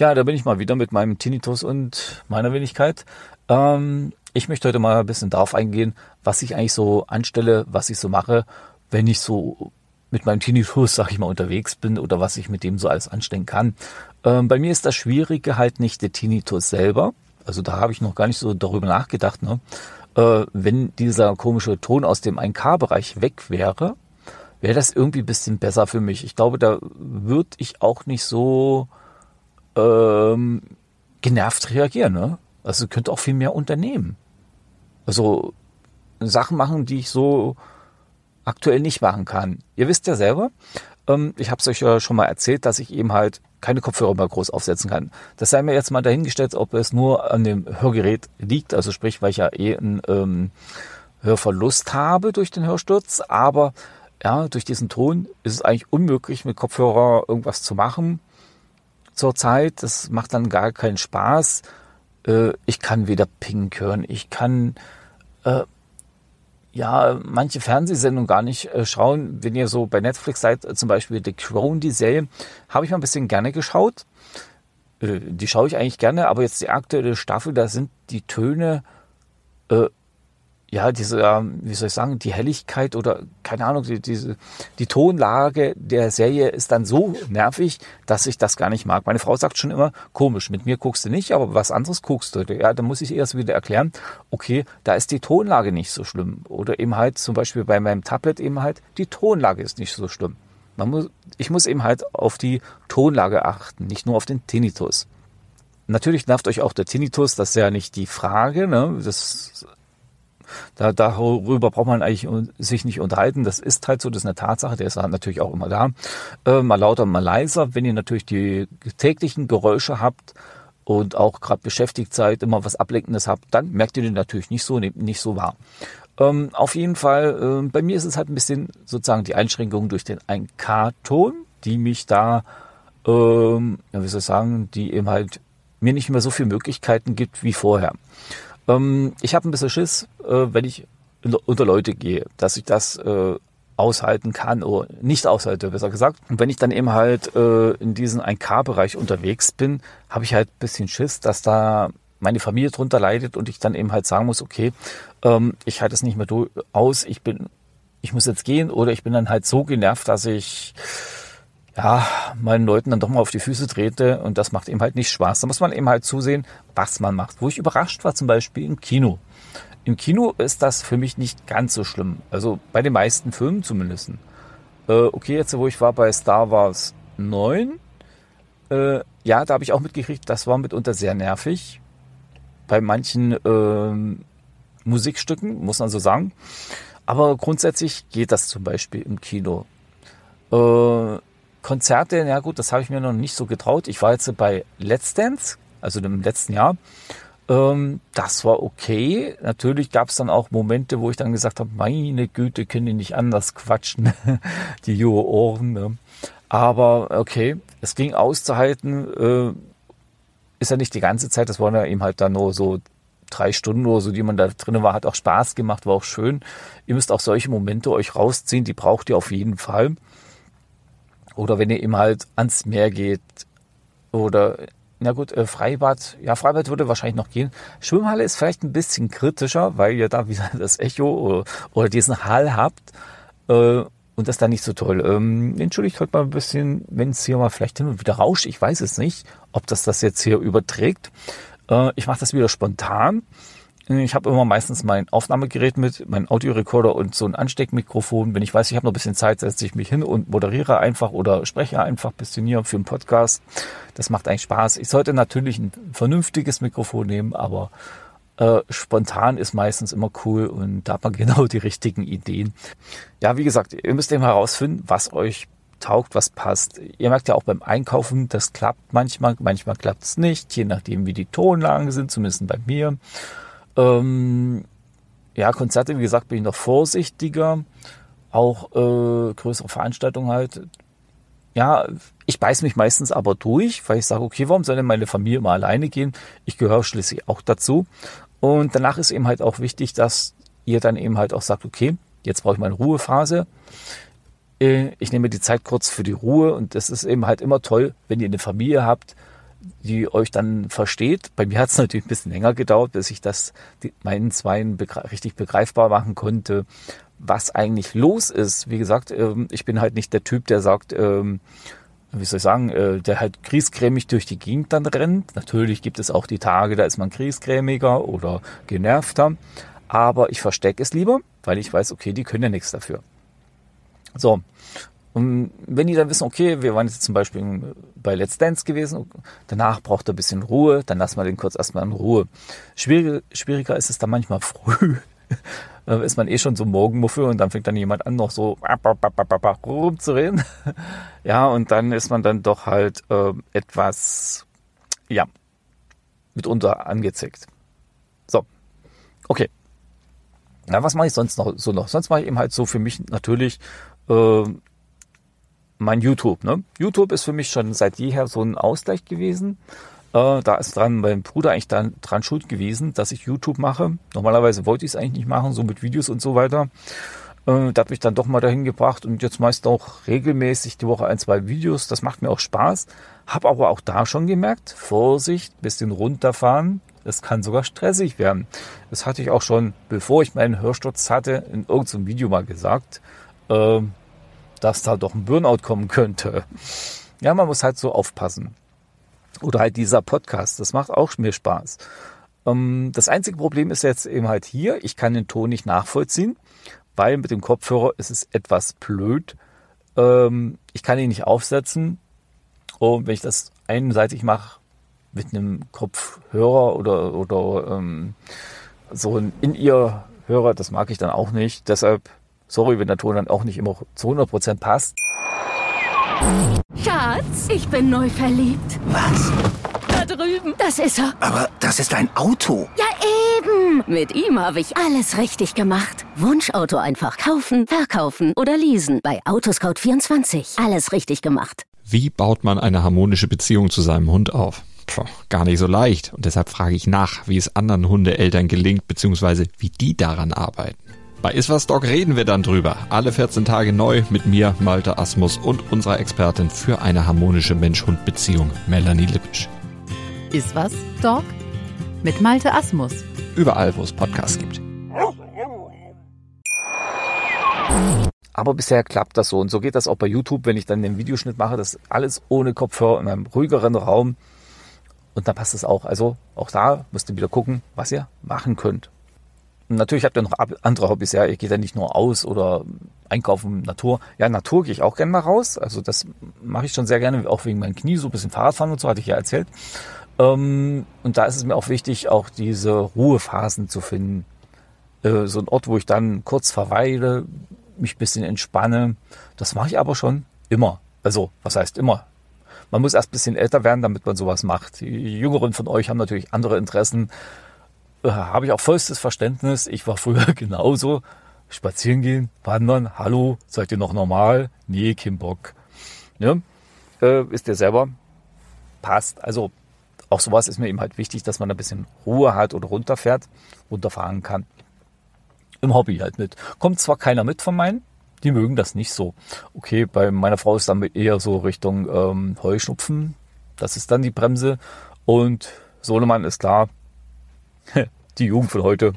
Tja, da bin ich mal wieder mit meinem Tinnitus und meiner Wenigkeit. Ähm, ich möchte heute mal ein bisschen darauf eingehen, was ich eigentlich so anstelle, was ich so mache, wenn ich so mit meinem Tinnitus, sag ich mal, unterwegs bin oder was ich mit dem so alles anstellen kann. Ähm, bei mir ist das Schwierige halt nicht der Tinnitus selber. Also da habe ich noch gar nicht so darüber nachgedacht. Ne? Äh, wenn dieser komische Ton aus dem 1K-Bereich weg wäre, wäre das irgendwie ein bisschen besser für mich. Ich glaube, da würde ich auch nicht so ähm, genervt reagieren. Ne? Also könnte auch viel mehr unternehmen. Also Sachen machen, die ich so aktuell nicht machen kann. Ihr wisst ja selber, ähm, ich habe es euch ja schon mal erzählt, dass ich eben halt keine Kopfhörer mehr groß aufsetzen kann. Das sei mir jetzt mal dahingestellt, ob es nur an dem Hörgerät liegt, also sprich, weil ich ja eh einen ähm, Hörverlust habe durch den Hörsturz, aber ja, durch diesen Ton ist es eigentlich unmöglich, mit Kopfhörer irgendwas zu machen zurzeit. Das macht dann gar keinen Spaß. Äh, ich kann weder Pink hören, ich kann äh, ja manche Fernsehsendungen gar nicht äh, schauen. Wenn ihr so bei Netflix seid, zum Beispiel The Crown, die Serie, habe ich mal ein bisschen gerne geschaut. Äh, die schaue ich eigentlich gerne, aber jetzt die aktuelle Staffel, da sind die Töne äh, ja, diese, wie soll ich sagen, die Helligkeit oder keine Ahnung, die, diese, die Tonlage der Serie ist dann so nervig, dass ich das gar nicht mag. Meine Frau sagt schon immer, komisch, mit mir guckst du nicht, aber was anderes guckst du. Ja, dann muss ich erst wieder erklären, okay, da ist die Tonlage nicht so schlimm. Oder eben halt zum Beispiel bei meinem Tablet eben halt, die Tonlage ist nicht so schlimm. Man muss, ich muss eben halt auf die Tonlage achten, nicht nur auf den Tinnitus. Natürlich nervt euch auch der Tinnitus, das ist ja nicht die Frage. Ne? Das da, darüber braucht man eigentlich sich nicht unterhalten. Das ist halt so, das ist eine Tatsache, der ist halt natürlich auch immer da. Äh, mal lauter, mal leiser. Wenn ihr natürlich die täglichen Geräusche habt und auch gerade beschäftigt seid, immer was Ablenkendes habt, dann merkt ihr den natürlich nicht so, nicht so wahr. Ähm, auf jeden Fall, äh, bei mir ist es halt ein bisschen sozusagen die Einschränkung durch den 1K-Ton, die mich da, ähm, ja, wie soll ich sagen, die eben halt mir nicht mehr so viele Möglichkeiten gibt wie vorher. Ähm, ich habe ein bisschen Schiss, äh, wenn ich unter Leute gehe, dass ich das äh, aushalten kann oder nicht aushalte, besser gesagt. Und wenn ich dann eben halt äh, in diesem 1K-Bereich unterwegs bin, habe ich halt bisschen Schiss, dass da meine Familie drunter leidet und ich dann eben halt sagen muss, okay, ähm, ich halte es nicht mehr aus, ich bin, ich muss jetzt gehen oder ich bin dann halt so genervt, dass ich ja, meinen Leuten dann doch mal auf die Füße trete und das macht eben halt nicht Spaß. Da muss man eben halt zusehen, was man macht. Wo ich überrascht war, zum Beispiel im Kino. Im Kino ist das für mich nicht ganz so schlimm. Also bei den meisten Filmen zumindest. Äh, okay, jetzt wo ich war bei Star Wars 9, äh, ja, da habe ich auch mitgekriegt, das war mitunter sehr nervig. Bei manchen äh, Musikstücken, muss man so sagen. Aber grundsätzlich geht das zum Beispiel im Kino. Äh, Konzerte, ja gut, das habe ich mir noch nicht so getraut. Ich war jetzt bei Let's Dance, also im letzten Jahr. Ähm, das war okay. Natürlich gab es dann auch Momente, wo ich dann gesagt habe, meine Güte, können die nicht anders quatschen, die junge Ohren. Ne? Aber okay, es ging auszuhalten. Äh, ist ja nicht die ganze Zeit, das waren ja eben halt dann nur so drei Stunden oder so, die man da drin war, hat auch Spaß gemacht, war auch schön. Ihr müsst auch solche Momente euch rausziehen, die braucht ihr auf jeden Fall. Oder wenn ihr eben halt ans Meer geht oder na gut, äh, Freibad, ja, Freibad würde wahrscheinlich noch gehen. Schwimmhalle ist vielleicht ein bisschen kritischer, weil ihr da wieder das Echo oder, oder diesen Hall habt äh, und das dann nicht so toll. Ähm, entschuldigt heute mal ein bisschen, wenn es hier mal vielleicht hin und wieder rauscht. Ich weiß es nicht, ob das das jetzt hier überträgt. Äh, ich mache das wieder spontan. Ich habe immer meistens mein Aufnahmegerät mit, mein Audiorekorder und so ein Ansteckmikrofon. Wenn ich weiß, ich habe noch ein bisschen Zeit, setze ich mich hin und moderiere einfach oder spreche einfach ein bisschen hier für einen Podcast. Das macht eigentlich Spaß. Ich sollte natürlich ein vernünftiges Mikrofon nehmen, aber äh, spontan ist meistens immer cool und da hat man genau die richtigen Ideen. Ja, wie gesagt, ihr müsst eben herausfinden, was euch taugt, was passt. Ihr merkt ja auch beim Einkaufen, das klappt manchmal, manchmal klappt es nicht, je nachdem wie die Tonlagen sind, zumindest bei mir. Ähm, ja, Konzerte, wie gesagt, bin ich noch vorsichtiger. Auch äh, größere Veranstaltungen halt. Ja, ich beiß mich meistens aber durch, weil ich sage, okay, warum soll denn meine Familie mal alleine gehen? Ich gehöre schließlich auch dazu. Und danach ist eben halt auch wichtig, dass ihr dann eben halt auch sagt, okay, jetzt brauche ich meine Ruhephase. Äh, ich nehme die Zeit kurz für die Ruhe und das ist eben halt immer toll, wenn ihr eine Familie habt, die euch dann versteht. Bei mir hat es natürlich ein bisschen länger gedauert, bis ich das meinen Zweien begre richtig begreifbar machen konnte, was eigentlich los ist. Wie gesagt, ähm, ich bin halt nicht der Typ, der sagt, ähm, wie soll ich sagen, äh, der halt kriescremig durch die Gegend dann rennt. Natürlich gibt es auch die Tage, da ist man kriescremiger oder genervter. Aber ich verstecke es lieber, weil ich weiß, okay, die können ja nichts dafür. So, und wenn die dann wissen, okay, wir waren jetzt zum Beispiel bei Let's Dance gewesen, danach braucht er ein bisschen Ruhe, dann lassen wir den kurz erstmal in Ruhe. Schwieriger, schwieriger ist es dann manchmal früh. da ist man eh schon so Morgenmuffel und dann fängt dann jemand an, noch so rumzureden. ja, und dann ist man dann doch halt äh, etwas, ja, mitunter angezickt. So, okay. Na, was mache ich sonst noch so noch? Sonst mache ich eben halt so für mich natürlich äh, mein YouTube. Ne? YouTube ist für mich schon seit jeher so ein Ausgleich gewesen. Äh, da ist dran mein Bruder eigentlich dann dran schuld gewesen, dass ich YouTube mache. Normalerweise wollte ich es eigentlich nicht machen, so mit Videos und so weiter. Äh, da hat mich dann doch mal dahin gebracht und jetzt meist auch regelmäßig die Woche ein, zwei Videos. Das macht mir auch Spaß. Hab aber auch da schon gemerkt, Vorsicht, bisschen runterfahren. Es kann sogar stressig werden. Das hatte ich auch schon, bevor ich meinen Hörsturz hatte, in irgendeinem Video mal gesagt. Äh, dass da doch ein Burnout kommen könnte. Ja, man muss halt so aufpassen. Oder halt dieser Podcast, das macht auch mir Spaß. Ähm, das einzige Problem ist jetzt eben halt hier, ich kann den Ton nicht nachvollziehen, weil mit dem Kopfhörer ist es etwas blöd. Ähm, ich kann ihn nicht aufsetzen. Und wenn ich das einseitig mache mit einem Kopfhörer oder, oder ähm, so ein In-Ear-Hörer, das mag ich dann auch nicht. Deshalb Sorry, wenn der Ton dann auch nicht immer zu 100% passt. Schatz, ich bin neu verliebt. Was? Da drüben. Das ist er. Aber das ist ein Auto. Ja, eben. Mit ihm habe ich alles richtig gemacht. Wunschauto einfach kaufen, verkaufen oder leasen. Bei Autoscout24. Alles richtig gemacht. Wie baut man eine harmonische Beziehung zu seinem Hund auf? Puh, gar nicht so leicht. Und deshalb frage ich nach, wie es anderen Hundeeltern gelingt, beziehungsweise wie die daran arbeiten. Bei Iswas Dog reden wir dann drüber. Alle 14 Tage neu mit mir, Malte Asmus und unserer Expertin für eine harmonische Mensch-Hund-Beziehung, Melanie Lippisch. Iswas Dog mit Malte Asmus. Überall, wo es Podcasts gibt. Aber bisher klappt das so. Und so geht das auch bei YouTube, wenn ich dann den Videoschnitt mache. Das alles ohne Kopfhörer in einem ruhigeren Raum. Und dann passt es auch. Also auch da müsst ihr wieder gucken, was ihr machen könnt. Natürlich habt ihr noch andere Hobbys, ja. Ihr geht ja nicht nur aus oder einkaufen, Natur. Ja, Natur gehe ich auch gerne mal raus. Also das mache ich schon sehr gerne, auch wegen meinem Knie, so ein bisschen Fahrradfahren und so, hatte ich ja erzählt. Ähm, und da ist es mir auch wichtig, auch diese Ruhephasen zu finden. Äh, so ein Ort, wo ich dann kurz verweile, mich ein bisschen entspanne. Das mache ich aber schon immer. Also, was heißt immer? Man muss erst ein bisschen älter werden, damit man sowas macht. Die Jüngeren von euch haben natürlich andere Interessen habe ich auch vollstes Verständnis. Ich war früher genauso. Spazieren gehen, wandern, hallo, seid ihr noch normal? Nee, kein Bock. Ja, äh, ist ihr selber. Passt. Also auch sowas ist mir eben halt wichtig, dass man ein bisschen Ruhe hat oder runterfährt, runterfahren kann. Im Hobby halt mit. Kommt zwar keiner mit von meinen, die mögen das nicht so. Okay, bei meiner Frau ist dann eher so Richtung ähm, Heuschnupfen. Das ist dann die Bremse. Und Sohnemann ist klar, die Jugend von heute,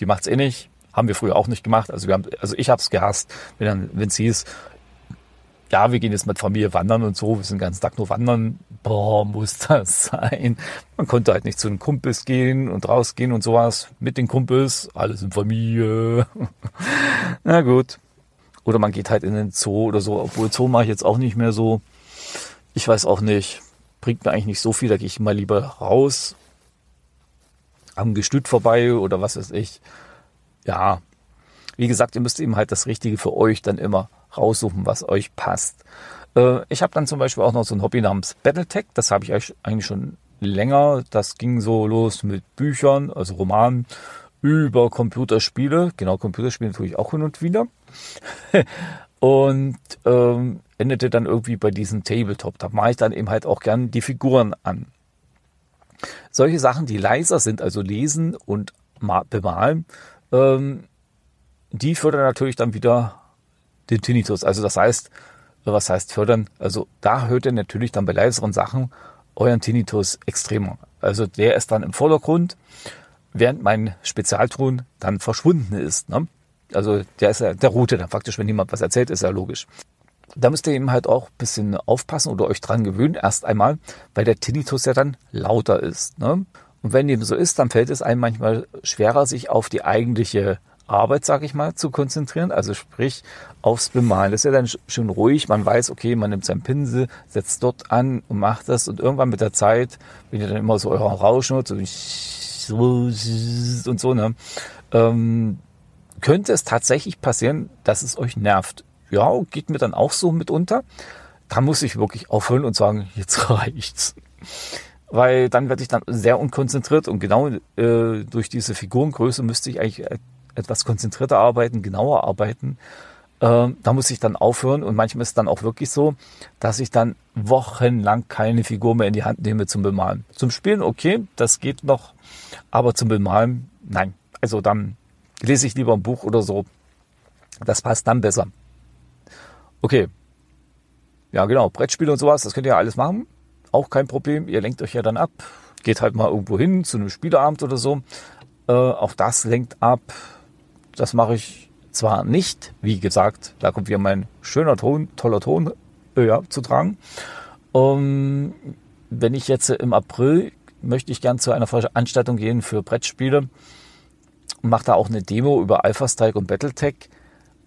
die macht's eh nicht. Haben wir früher auch nicht gemacht. Also wir haben, also ich habe es gehasst, wenn es hieß, ja, wir gehen jetzt mit Familie wandern und so, wir sind den ganzen Tag nur wandern. Boah, muss das sein. Man konnte halt nicht zu den Kumpels gehen und rausgehen und sowas mit den Kumpels, alles in Familie. Na gut. Oder man geht halt in den Zoo oder so, obwohl Zoo mache ich jetzt auch nicht mehr so. Ich weiß auch nicht. Bringt mir eigentlich nicht so viel, da gehe ich mal lieber raus am Gestüt vorbei oder was weiß ich. Ja, wie gesagt, ihr müsst eben halt das Richtige für euch dann immer raussuchen, was euch passt. Äh, ich habe dann zum Beispiel auch noch so ein Hobby namens Battletech. Das habe ich eigentlich schon länger. Das ging so los mit Büchern, also Romanen über Computerspiele. Genau, Computerspiele tue ich auch hin und wieder. und ähm, endete dann irgendwie bei diesem Tabletop. Da mache ich dann eben halt auch gern die Figuren an. Solche Sachen, die leiser sind, also lesen und bemalen, ähm, die fördern natürlich dann wieder den Tinnitus. Also das heißt, was heißt fördern? Also da hört ihr natürlich dann bei leiseren Sachen euren Tinnitus extremer. Also der ist dann im Vordergrund, während mein Spezialton dann verschwunden ist. Ne? Also der ist ja der Route dann faktisch, wenn jemand was erzählt, ist ja logisch. Da müsst ihr eben halt auch ein bisschen aufpassen oder euch dran gewöhnen, erst einmal, weil der Tinnitus ja dann lauter ist. Ne? Und wenn dem so ist, dann fällt es einem manchmal schwerer, sich auf die eigentliche Arbeit, sag ich mal, zu konzentrieren. Also sprich aufs Bemalen. Das ist ja dann schön ruhig. Man weiß, okay, man nimmt seinen Pinsel, setzt dort an und macht das. Und irgendwann mit der Zeit, wenn ihr dann immer so euren Rauschen hört, so und so, ne, ähm, könnte es tatsächlich passieren, dass es euch nervt. Ja, geht mir dann auch so mitunter. Da muss ich wirklich aufhören und sagen, jetzt reicht's. Weil dann werde ich dann sehr unkonzentriert und genau äh, durch diese Figurengröße müsste ich eigentlich etwas konzentrierter arbeiten, genauer arbeiten. Ähm, da muss ich dann aufhören und manchmal ist es dann auch wirklich so, dass ich dann wochenlang keine Figur mehr in die Hand nehme zum Bemalen. Zum Spielen okay, das geht noch, aber zum Bemalen nein. Also dann lese ich lieber ein Buch oder so. Das passt dann besser. Okay. Ja, genau. Brettspiele und sowas, das könnt ihr ja alles machen. Auch kein Problem. Ihr lenkt euch ja dann ab. Geht halt mal irgendwo hin zu einem Spieleabend oder so. Äh, auch das lenkt ab. Das mache ich zwar nicht, wie gesagt, da kommt wieder mein schöner Ton, toller Ton äh, ja, zu tragen. Um, wenn ich jetzt im April möchte ich gern zu einer Veranstaltung gehen für Brettspiele mache da auch eine Demo über Alpha Strike und Battletech.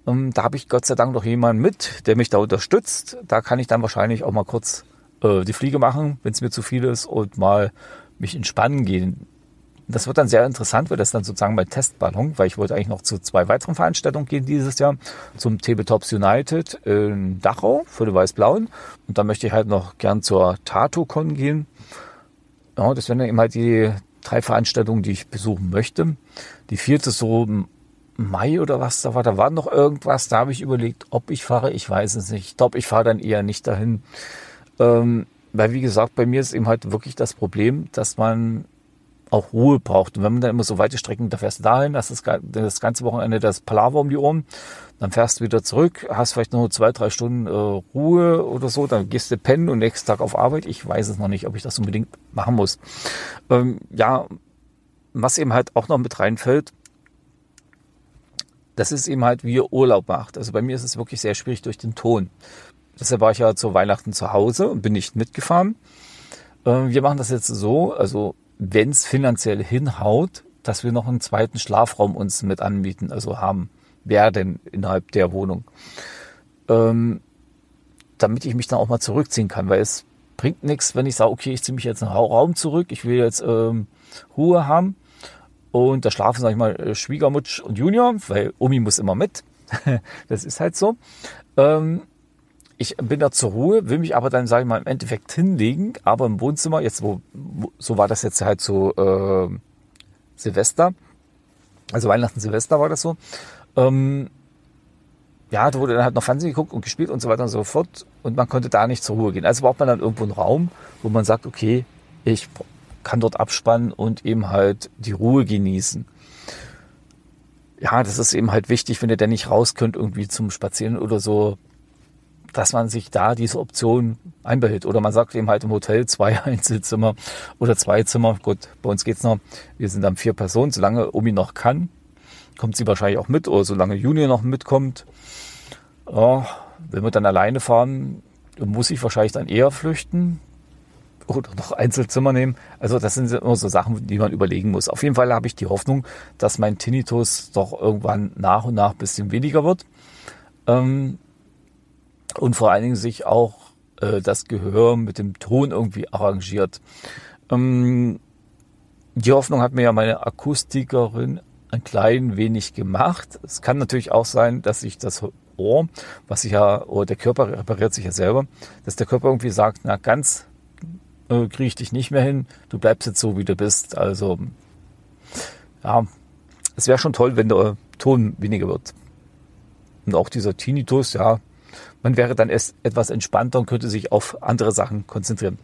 Um, da habe ich Gott sei Dank noch jemanden mit, der mich da unterstützt. Da kann ich dann wahrscheinlich auch mal kurz äh, die Fliege machen, wenn es mir zu viel ist und mal mich entspannen gehen. Das wird dann sehr interessant, wird das dann sozusagen mein Testballon, weil ich wollte eigentlich noch zu zwei weiteren Veranstaltungen gehen dieses Jahr. Zum Tabletops United in Dachau für die Weiß-Blauen. Und dann möchte ich halt noch gern zur TatoCon gehen. Ja, das wären dann eben halt die drei Veranstaltungen, die ich besuchen möchte. Die vierte so im Mai oder was da war, da war noch irgendwas, da habe ich überlegt, ob ich fahre, ich weiß es nicht. Ich glaube, ich fahre dann eher nicht dahin. Ähm, weil wie gesagt, bei mir ist eben halt wirklich das Problem, dass man auch Ruhe braucht. Und wenn man dann immer so weite Strecken, da fährst du dahin, hast das, das ganze Wochenende das Palaver um die Ohren, dann fährst du wieder zurück, hast vielleicht noch zwei, drei Stunden äh, Ruhe oder so, dann gehst du pennen und nächsten Tag auf Arbeit. Ich weiß es noch nicht, ob ich das unbedingt machen muss. Ähm, ja, was eben halt auch noch mit reinfällt, das ist eben halt, wie ihr Urlaub macht. Also bei mir ist es wirklich sehr schwierig durch den Ton. Deshalb war ich ja zu Weihnachten zu Hause und bin nicht mitgefahren. Ähm, wir machen das jetzt so, also wenn es finanziell hinhaut, dass wir noch einen zweiten Schlafraum uns mit anbieten, also haben werden innerhalb der Wohnung. Ähm, damit ich mich dann auch mal zurückziehen kann, weil es bringt nichts, wenn ich sage, okay, ich ziehe mich jetzt in den Raum zurück, ich will jetzt ähm, Ruhe haben und da schlafen, sag ich mal, äh, Schwiegermutsch und Junior, weil Omi muss immer mit. das ist halt so. Ähm, ich bin da zur Ruhe, will mich aber dann, sage ich mal, im Endeffekt hinlegen, aber im Wohnzimmer, jetzt wo, so war das jetzt halt so äh, Silvester, also Weihnachten, Silvester war das so. Ähm, ja, da wurde dann halt noch Fernsehen geguckt und gespielt und so weiter und so fort und man konnte da nicht zur Ruhe gehen. Also braucht man dann irgendwo einen Raum, wo man sagt, okay, ich kann dort abspannen und eben halt die Ruhe genießen. Ja, das ist eben halt wichtig, wenn ihr denn nicht raus könnt, irgendwie zum Spazieren oder so, dass man sich da diese Option einbehält. Oder man sagt eben halt im Hotel zwei Einzelzimmer oder zwei Zimmer. Gut, bei uns geht's noch. Wir sind dann vier Personen. Solange Omi noch kann, kommt sie wahrscheinlich auch mit. Oder solange Junior noch mitkommt. Ja, wenn wir dann alleine fahren, muss ich wahrscheinlich dann eher flüchten oder noch Einzelzimmer nehmen. Also das sind immer so Sachen, die man überlegen muss. Auf jeden Fall habe ich die Hoffnung, dass mein Tinnitus doch irgendwann nach und nach ein bisschen weniger wird. Ähm, und vor allen Dingen sich auch äh, das Gehör mit dem Ton irgendwie arrangiert. Ähm, die Hoffnung hat mir ja meine Akustikerin ein klein wenig gemacht. Es kann natürlich auch sein, dass sich das Ohr, was sich ja, oder der Körper repariert sich ja selber, dass der Körper irgendwie sagt, na ganz äh, kriege ich dich nicht mehr hin, du bleibst jetzt so, wie du bist. Also ja, es wäre schon toll, wenn der Ton weniger wird. Und auch dieser Tinnitus, ja, man wäre dann erst etwas entspannter und könnte sich auf andere Sachen konzentrieren.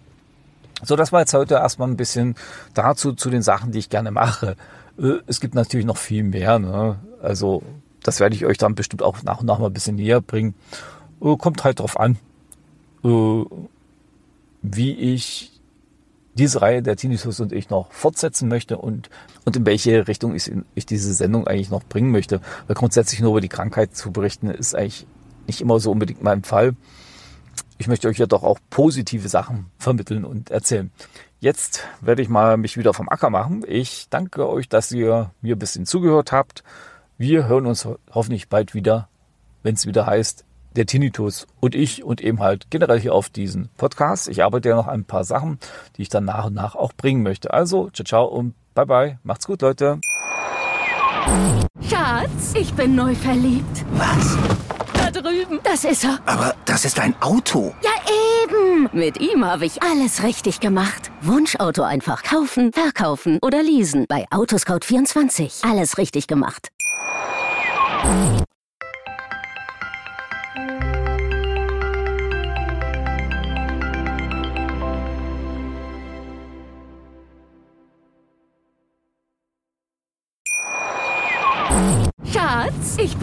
So, das war jetzt heute erstmal ein bisschen dazu, zu den Sachen, die ich gerne mache. Äh, es gibt natürlich noch viel mehr. Ne? Also, das werde ich euch dann bestimmt auch nach und nach mal ein bisschen näher bringen. Äh, kommt halt drauf an, äh, wie ich diese Reihe der Tinnitus und ich noch fortsetzen möchte und, und in welche Richtung ich, ich diese Sendung eigentlich noch bringen möchte. Weil grundsätzlich nur über die Krankheit zu berichten, ist eigentlich nicht immer so unbedingt mein Fall. Ich möchte euch ja doch auch positive Sachen vermitteln und erzählen. Jetzt werde ich mal mich wieder vom Acker machen. Ich danke euch, dass ihr mir ein bisschen zugehört habt. Wir hören uns hoffentlich bald wieder, wenn es wieder heißt, der Tinnitus und ich und eben halt generell hier auf diesen Podcast. Ich arbeite ja noch ein paar Sachen, die ich dann nach und nach auch bringen möchte. Also, ciao, ciao und bye bye. Macht's gut, Leute. Schatz, ich bin neu verliebt. Was? Da drüben. Das ist er. Aber das ist ein Auto. Ja, eben. Mit ihm habe ich alles richtig gemacht. Wunschauto einfach kaufen, verkaufen oder leasen. Bei Autoscout24. Alles richtig gemacht.